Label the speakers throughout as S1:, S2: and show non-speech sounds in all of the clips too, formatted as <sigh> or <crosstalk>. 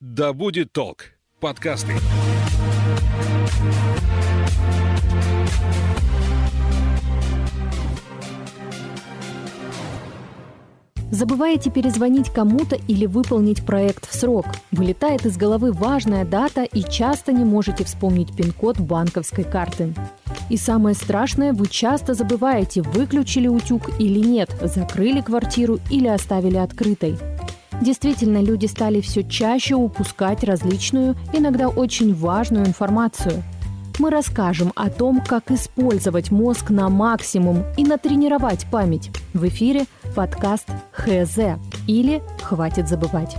S1: «Да будет толк» подкасты.
S2: Забываете перезвонить кому-то или выполнить проект в срок. Вылетает из головы важная дата и часто не можете вспомнить пин-код банковской карты. И самое страшное, вы часто забываете, выключили утюг или нет, закрыли квартиру или оставили открытой. Действительно, люди стали все чаще упускать различную, иногда очень важную информацию. Мы расскажем о том, как использовать мозг на максимум и натренировать память. В эфире подкаст «ХЗ» или «Хватит забывать».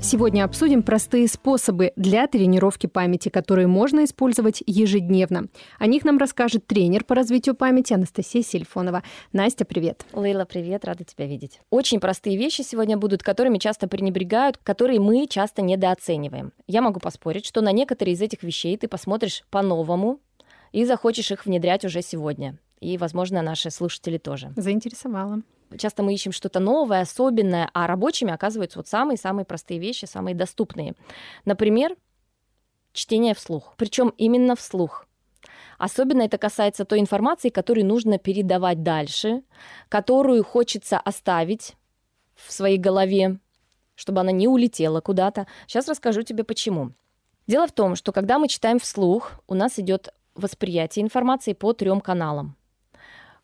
S2: Сегодня обсудим простые способы для тренировки памяти, которые можно использовать ежедневно. О них нам расскажет тренер по развитию памяти Анастасия Сельфонова. Настя, привет.
S3: Лейла, привет, рада тебя видеть. Очень простые вещи сегодня будут, которыми часто пренебрегают, которые мы часто недооцениваем. Я могу поспорить, что на некоторые из этих вещей ты посмотришь по-новому и захочешь их внедрять уже сегодня. И, возможно, наши слушатели тоже.
S2: Заинтересовала
S3: часто мы ищем что-то новое, особенное, а рабочими оказываются вот самые-самые простые вещи, самые доступные. Например, чтение вслух. Причем именно вслух. Особенно это касается той информации, которую нужно передавать дальше, которую хочется оставить в своей голове, чтобы она не улетела куда-то. Сейчас расскажу тебе почему. Дело в том, что когда мы читаем вслух, у нас идет восприятие информации по трем каналам.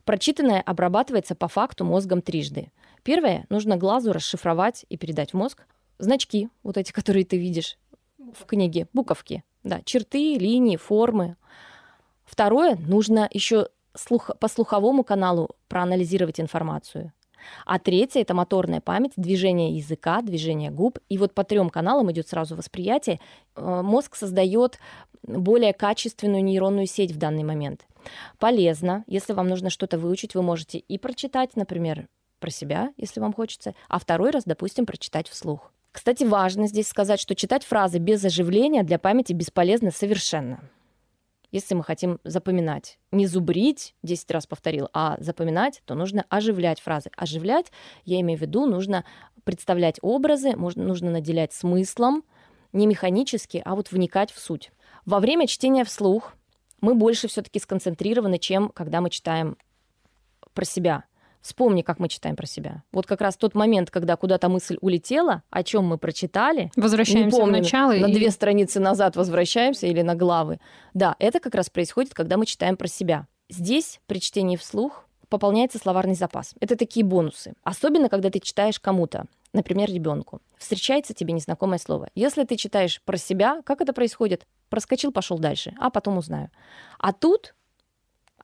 S3: Прочитанное обрабатывается по факту мозгом трижды. Первое, нужно глазу расшифровать и передать в мозг значки, вот эти, <laughs> которые ты видишь в книге, буковки, да, черты, линии, формы. Второе, нужно еще слух, по слуховому каналу проанализировать информацию. А третье – это моторная память, движение языка, движение губ. И вот по трем каналам идет сразу восприятие. Э, мозг создает более качественную нейронную сеть в данный момент. Полезно. Если вам нужно что-то выучить, вы можете и прочитать, например, про себя, если вам хочется, а второй раз, допустим, прочитать вслух. Кстати, важно здесь сказать, что читать фразы без оживления для памяти бесполезно совершенно. Если мы хотим запоминать, не зубрить, 10 раз повторил, а запоминать, то нужно оживлять фразы. Оживлять, я имею в виду, нужно представлять образы, нужно наделять смыслом, не механически, а вот вникать в суть. Во время чтения вслух мы больше все-таки сконцентрированы, чем когда мы читаем про себя. Вспомни, как мы читаем про себя. Вот как раз тот момент, когда куда-то мысль улетела, о чем мы прочитали.
S2: Возвращаемся
S3: помню,
S2: в начало.
S3: На и... две страницы назад возвращаемся или на главы. Да, это как раз происходит, когда мы читаем про себя. Здесь при чтении вслух пополняется словарный запас. Это такие бонусы. Особенно, когда ты читаешь кому-то, например, ребенку. Встречается тебе незнакомое слово. Если ты читаешь про себя, как это происходит? Проскочил, пошел дальше, а потом узнаю. А тут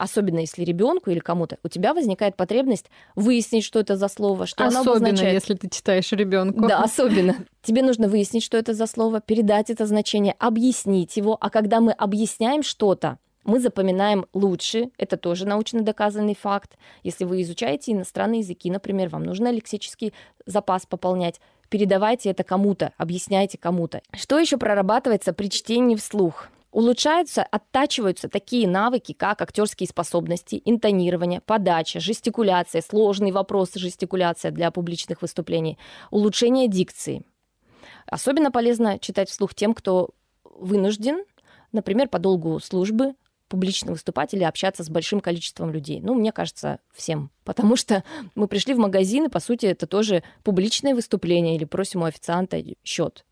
S3: особенно если ребенку или кому-то, у тебя возникает потребность выяснить, что это за слово, что
S2: особенно,
S3: оно обозначает.
S2: если ты читаешь ребенку.
S3: Да, особенно. Тебе нужно выяснить, что это за слово, передать это значение, объяснить его. А когда мы объясняем что-то, мы запоминаем лучше, это тоже научно доказанный факт. Если вы изучаете иностранные языки, например, вам нужно лексический запас пополнять, передавайте это кому-то, объясняйте кому-то. Что еще прорабатывается при чтении вслух? Улучшаются, оттачиваются такие навыки, как актерские способности, интонирование, подача, жестикуляция, сложные вопросы жестикуляция для публичных выступлений, улучшение дикции. Особенно полезно читать вслух тем, кто вынужден, например, по долгу службы публично выступать или общаться с большим количеством людей. Ну, мне кажется, всем. Потому что мы пришли в магазин, и, по сути, это тоже публичное выступление или просим у официанта счет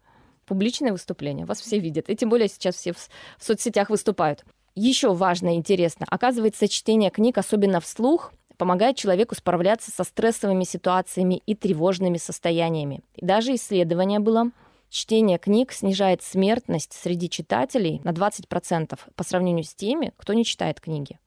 S3: публичное выступление, вас все видят. И тем более сейчас все в, в соцсетях выступают. Еще важно и интересно, оказывается, чтение книг, особенно вслух, помогает человеку справляться со стрессовыми ситуациями и тревожными состояниями. И даже исследование было, чтение книг снижает смертность среди читателей на 20% по сравнению с теми, кто не читает книги.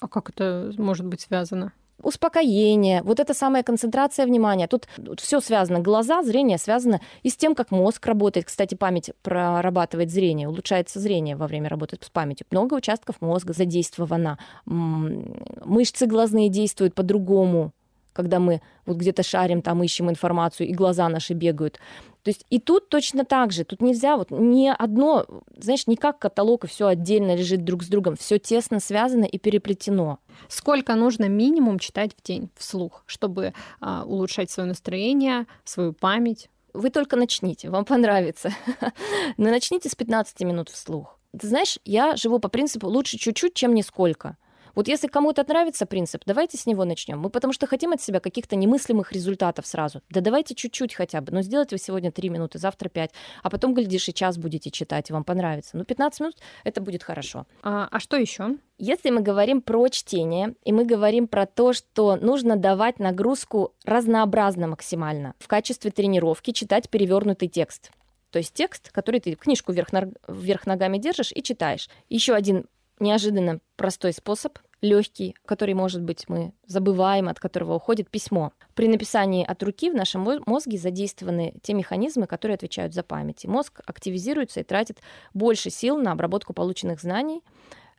S2: А как это может быть связано?
S3: Успокоение, вот эта самая концентрация внимания. Тут все связано. Глаза, зрение связано и с тем, как мозг работает. Кстати, память прорабатывает зрение, улучшается зрение во время работы с памятью. Много участков мозга задействовано. Мышцы глазные действуют по-другому когда мы вот где-то шарим, там ищем информацию, и глаза наши бегают. То есть и тут точно так же. Тут нельзя вот не одно, знаешь, не как каталог, и все отдельно лежит друг с другом. Все тесно связано и переплетено.
S2: Сколько нужно минимум читать в день вслух, чтобы а, улучшать свое настроение, свою память?
S3: вы только начните, вам понравится. <laughs> Но начните с 15 минут вслух. Ты знаешь, я живу по принципу лучше чуть-чуть, чем нисколько. Вот если кому-то нравится принцип, давайте с него начнем. Мы потому что хотим от себя каких-то немыслимых результатов сразу. Да давайте чуть-чуть хотя бы. Но сделайте вы сегодня 3 минуты, завтра 5, а потом, глядишь, и час будете читать, и вам понравится. Ну, 15 минут — это будет хорошо.
S2: А, а что еще?
S3: Если мы говорим про чтение, и мы говорим про то, что нужно давать нагрузку разнообразно максимально, в качестве тренировки читать перевернутый текст. То есть текст, который ты книжку вверх, вверх ногами держишь и читаешь. Еще один неожиданно простой способ, легкий, который, может быть, мы забываем, от которого уходит письмо. При написании от руки в нашем мозге задействованы те механизмы, которые отвечают за память. И мозг активизируется и тратит больше сил на обработку полученных знаний,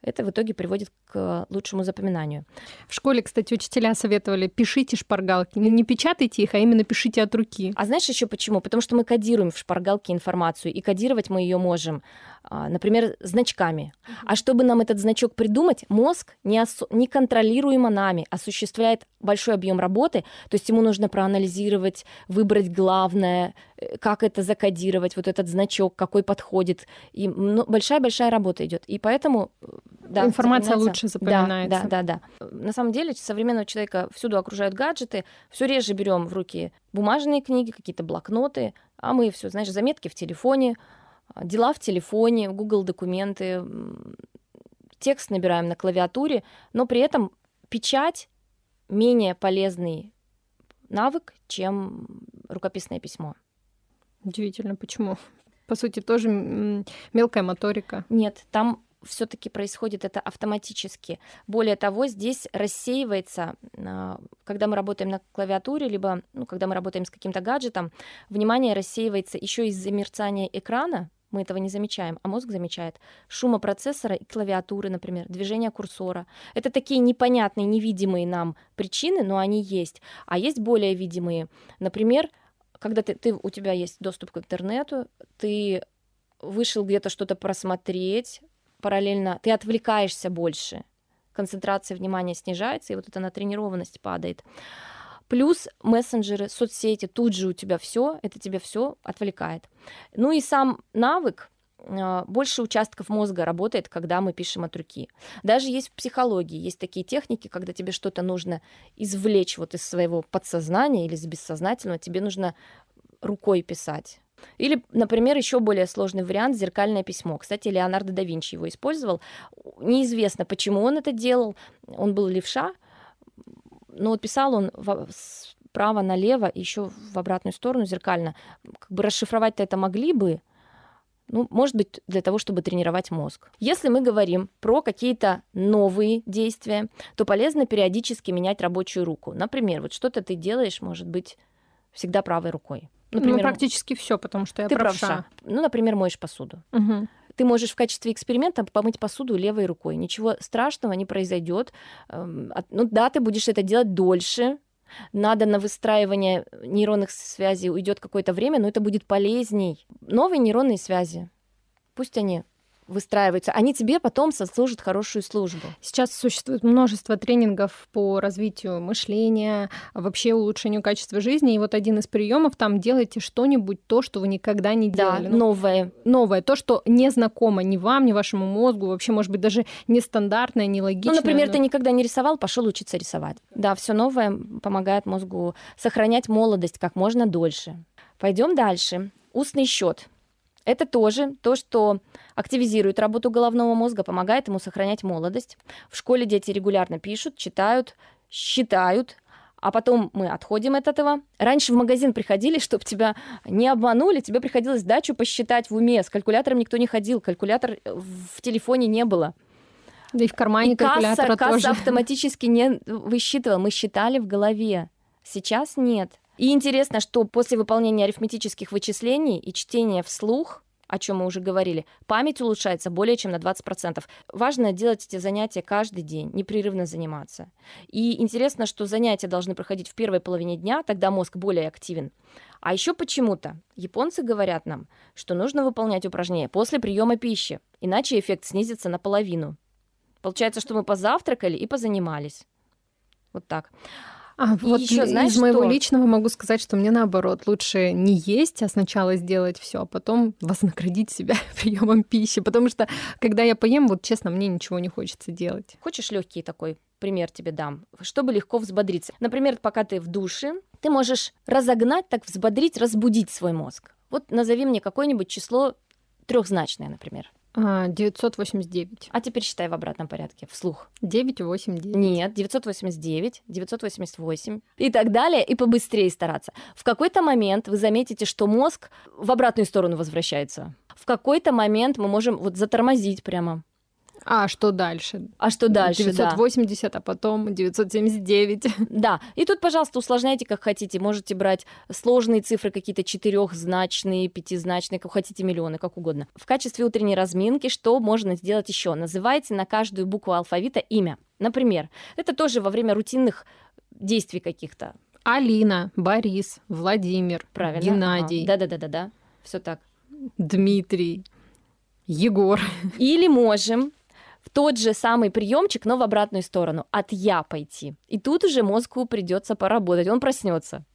S3: это в итоге приводит к лучшему запоминанию.
S2: В школе, кстати, учителя советовали пишите шпаргалки. Не, не печатайте их, а именно пишите от руки.
S3: А знаешь еще почему? Потому что мы кодируем в шпаргалке информацию, и кодировать мы ее можем, например, значками. А чтобы нам этот значок придумать, мозг неконтролируемо нами осуществляет большой объем работы, то есть ему нужно проанализировать, выбрать главное, э, как это закодировать, вот этот значок, какой подходит. И большая-большая работа идет. И поэтому э,
S2: да, Информация лучше запоминается.
S3: Да, да, да. На самом деле современного человека всюду окружают гаджеты, все реже берем в руки бумажные книги, какие-то блокноты, а мы все, знаешь, заметки в телефоне, дела в телефоне, Google документы, текст набираем на клавиатуре, но при этом печать менее полезный навык, чем рукописное письмо.
S2: Удивительно, почему? По сути, тоже мелкая моторика.
S3: Нет, там все-таки происходит это автоматически. Более того, здесь рассеивается, а, когда мы работаем на клавиатуре, либо ну, когда мы работаем с каким-то гаджетом, внимание рассеивается еще из-за мерцания экрана, мы этого не замечаем, а мозг замечает шума процессора и клавиатуры, например, движение курсора. Это такие непонятные, невидимые нам причины, но они есть. А есть более видимые. Например, когда ты, ты, у тебя есть доступ к интернету, ты вышел где-то что-то просмотреть, параллельно ты отвлекаешься больше, концентрация внимания снижается, и вот эта натренированность падает. Плюс мессенджеры, соцсети, тут же у тебя все, это тебя все отвлекает. Ну и сам навык, а, больше участков мозга работает, когда мы пишем от руки. Даже есть в психологии, есть такие техники, когда тебе что-то нужно извлечь вот из своего подсознания или из бессознательного, тебе нужно рукой писать. Или, например, еще более сложный вариант зеркальное письмо. Кстати, Леонардо да Винчи его использовал. Неизвестно, почему он это делал. Он был левша, но вот писал он справа налево, еще в обратную сторону зеркально. Как бы расшифровать-то это могли бы, ну, может быть, для того, чтобы тренировать мозг. Если мы говорим про какие-то новые действия, то полезно периодически менять рабочую руку. Например, вот что-то ты делаешь, может быть, всегда правой рукой.
S2: Ну, например, ну, практически все, потому что я
S3: ты правша. правша. Ну, например, моешь посуду. Угу. Ты можешь в качестве эксперимента помыть посуду левой рукой. Ничего страшного не произойдет. Эм, ну да, ты будешь это делать дольше. Надо на выстраивание нейронных связей уйдет какое-то время, но это будет полезней. Новые нейронные связи. Пусть они выстраиваются, они тебе потом сослужат хорошую службу.
S2: Сейчас существует множество тренингов по развитию мышления, вообще улучшению качества жизни. И вот один из приемов там делайте что-нибудь, то, что вы никогда не делали.
S3: Да, ну, новое.
S2: Новое, то, что не знакомо ни вам, ни вашему мозгу, вообще, может быть, даже нестандартное, нелогичное.
S3: Ну, например, но... ты никогда не рисовал, пошел учиться рисовать. Да, все новое помогает мозгу сохранять молодость как можно дольше. Пойдем дальше. Устный счет. Это тоже то, что активизирует работу головного мозга, помогает ему сохранять молодость. В школе дети регулярно пишут, читают, считают, а потом мы отходим от этого. Раньше в магазин приходили, <laughs> чтобы тебя не обманули, тебе приходилось дачу посчитать в уме. С калькулятором никто не ходил, калькулятор в телефоне не было.
S2: Да и в кармане и калькулятора
S3: касса,
S2: тоже.
S3: касса автоматически не высчитывала, мы считали в голове. Сейчас нет. И интересно, что после выполнения арифметических вычислений и чтения вслух о чем мы уже говорили, память улучшается более чем на 20%. Важно делать эти занятия каждый день, непрерывно заниматься. И интересно, что занятия должны проходить в первой половине дня, тогда мозг более активен. А еще почему-то японцы говорят нам, что нужно выполнять упражнения после приема пищи, иначе эффект снизится наполовину. Получается, что мы позавтракали и позанимались. Вот так.
S2: А
S3: И
S2: вот из
S3: знаешь
S2: моего
S3: что?
S2: личного могу сказать, что мне наоборот лучше не есть, а сначала сделать все, а потом вознаградить себя <laughs> приемом пищи. Потому что когда я поем, вот честно, мне ничего не хочется делать.
S3: Хочешь легкий такой пример тебе дам, чтобы легко взбодриться? Например, пока ты в душе, ты можешь разогнать, так взбодрить, разбудить свой мозг. Вот назови мне какое-нибудь число трехзначное, например.
S2: А, 989.
S3: А теперь считай в обратном порядке, вслух.
S2: 989.
S3: Нет, 989, 988 и так далее, и побыстрее стараться. В какой-то момент вы заметите, что мозг в обратную сторону возвращается. В какой-то момент мы можем вот затормозить прямо.
S2: А что дальше?
S3: А что дальше? да?
S2: 980, а потом 979. <laughs>
S3: Да, и тут, пожалуйста, усложняйте, как хотите. Можете брать сложные цифры какие-то четырехзначные, пятизначные, как хотите, миллионы, как угодно. В качестве утренней разминки что можно сделать еще? Называйте на каждую букву алфавита имя. Например, это тоже во время рутинных действий каких-то.
S2: Алина, Борис, Владимир,
S3: Правильно?
S2: Геннадий,
S3: Да, да, да, да, да. Все так.
S2: Дмитрий, Егор.
S3: Или можем в тот же самый приемчик, но в обратную сторону, от я пойти. И тут уже мозгу придется поработать, он проснется.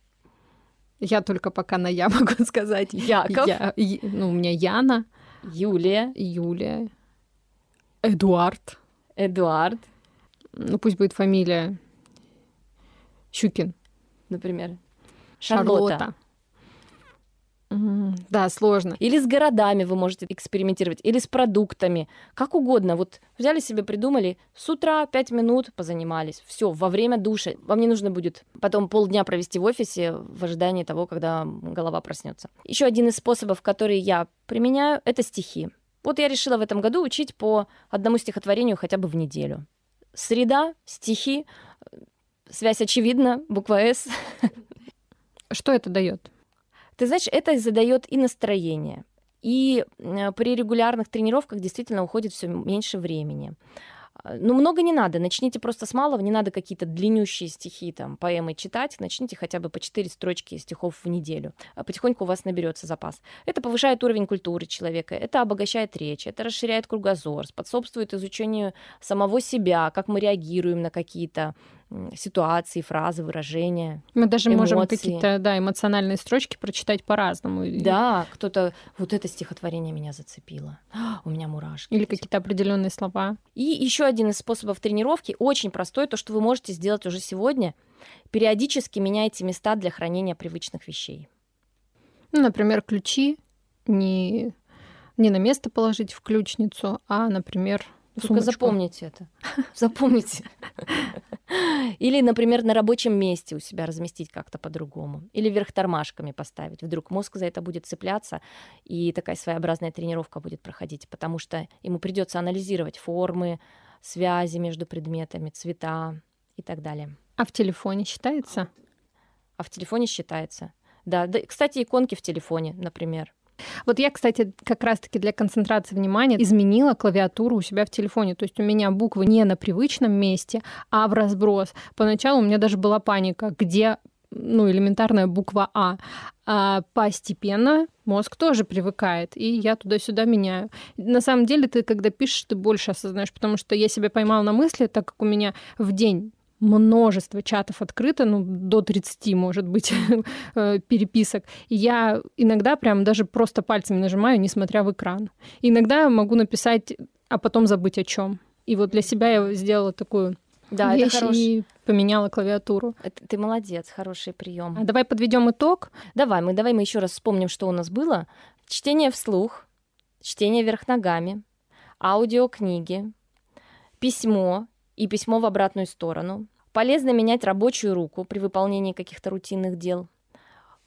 S2: Я только пока на я <laughs> могу сказать.
S3: Яков,
S2: Я- ну, у меня Яна,
S3: Юлия,
S2: Юлия, Эдуард.
S3: Эдуард,
S2: Ну, пусть будет фамилия Щукин.
S3: например. Шарлотта.
S2: М, Да, сложно.
S3: Или с городами вы можете экспериментировать, или с продуктами, как угодно. Вот взяли себе, придумали, с утра 5 минут позанимались. Все, во время душа. Вам не нужно будет потом полдня провести в офисе в ожидании того, когда голова проснется. Еще один из способов, который я применяю, это стихи. Вот я решила в этом году учить по одному стихотворению хотя бы в неделю. Среда, стихи, связь очевидна, буква «С».
S2: Что это дает?
S3: Ты знаешь, это задает и настроение. И при регулярных тренировках действительно уходит все меньше времени. А, Ну, много не надо. Начните просто с малого. Не надо какие-то длиннющие стихи, там, поэмы читать. Начните хотя бы по 4 строчки стихов в неделю. А Потихоньку у вас наберется запас. Это повышает уровень культуры человека, это обогащает речь, это расширяет кругозор, способствует изучению самого себя, как мы реагируем на какие-то ситуации, фразы, выражения.
S2: Мы даже можем
S3: Эмоции.
S2: какие-то да, эмоциональные строчки прочитать по-разному.
S3: Да, кто-то... Вот это стихотворение меня зацепило. <gasps> У меня мурашки.
S2: Или какие-то определенные слова.
S3: И еще один из способов тренировки, очень простой, то, что вы можете сделать уже сегодня. Периодически меняйте места для хранения привычных вещей.
S2: Ну, например, ключи не, не на место положить в ключницу, а, например,
S3: Только
S2: сумочку.
S3: запомните это. <laughs> Запомните. Или, например, на рабочем месте у себя разместить как-то по-другому. Или вверх тормашками поставить. Вдруг мозг за это будет цепляться, и такая своеобразная тренировка будет проходить, потому что ему придется анализировать формы, связи между предметами, цвета и так далее.
S2: А в телефоне считается?
S3: А в телефоне считается. Да, да, кстати, иконки в телефоне, например.
S2: Вот я, кстати, как раз-таки для концентрации внимания изменила клавиатуру у себя в телефоне. То есть у меня буквы не на привычном месте, а в разброс. Поначалу у меня даже была паника, где ну, элементарная буква А. А постепенно мозг тоже привыкает, и я туда-сюда меняю. На самом деле, ты, когда пишешь, ты больше осознаешь, потому что я себя поймала на мысли, так как у меня в день множество чатов открыто, ну, до 30, может быть, <laughs> э, переписок. И я иногда прям даже просто пальцами нажимаю, несмотря в экран. Иногда могу написать, а потом забыть о чем. И вот для себя я сделала такую
S3: Да,
S2: вещь
S3: это хороший.
S2: и поменяла клавиатуру.
S3: Это- ты молодец, хороший прием.
S2: А давай подведем итог.
S3: Давай, мы давай мы еще раз вспомним, что у нас было. Чтение вслух, чтение вверх ногами, аудиокниги, письмо и письмо в обратную сторону. Полезно менять рабочую руку при выполнении каких-то рутинных дел.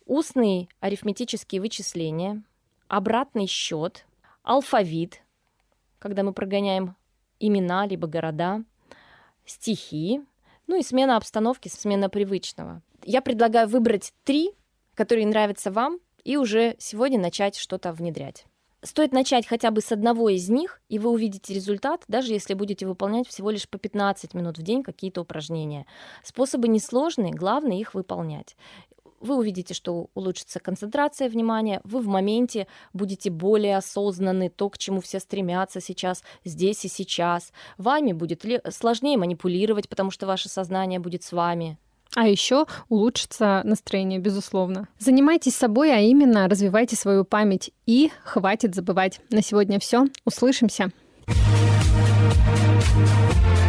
S3: Устные арифметические вычисления, обратный счет, алфавит, когда мы прогоняем имена либо города, стихи, ну и смена обстановки, смена привычного. Я предлагаю выбрать три, которые нравятся вам, и уже сегодня начать что-то внедрять. Стоит начать хотя бы с одного из них, и вы увидите результат, даже если будете выполнять всего лишь по 15 минут в день какие-то упражнения. Способы несложные, главное их выполнять. Вы увидите, что улучшится концентрация внимания, вы в моменте будете более осознаны, то, к чему все стремятся сейчас, здесь и сейчас. Вами будет сложнее манипулировать, потому что ваше сознание будет с вами.
S2: А еще улучшится настроение, безусловно. Занимайтесь собой, а именно развивайте свою память и хватит забывать. На сегодня все. Услышимся. thank you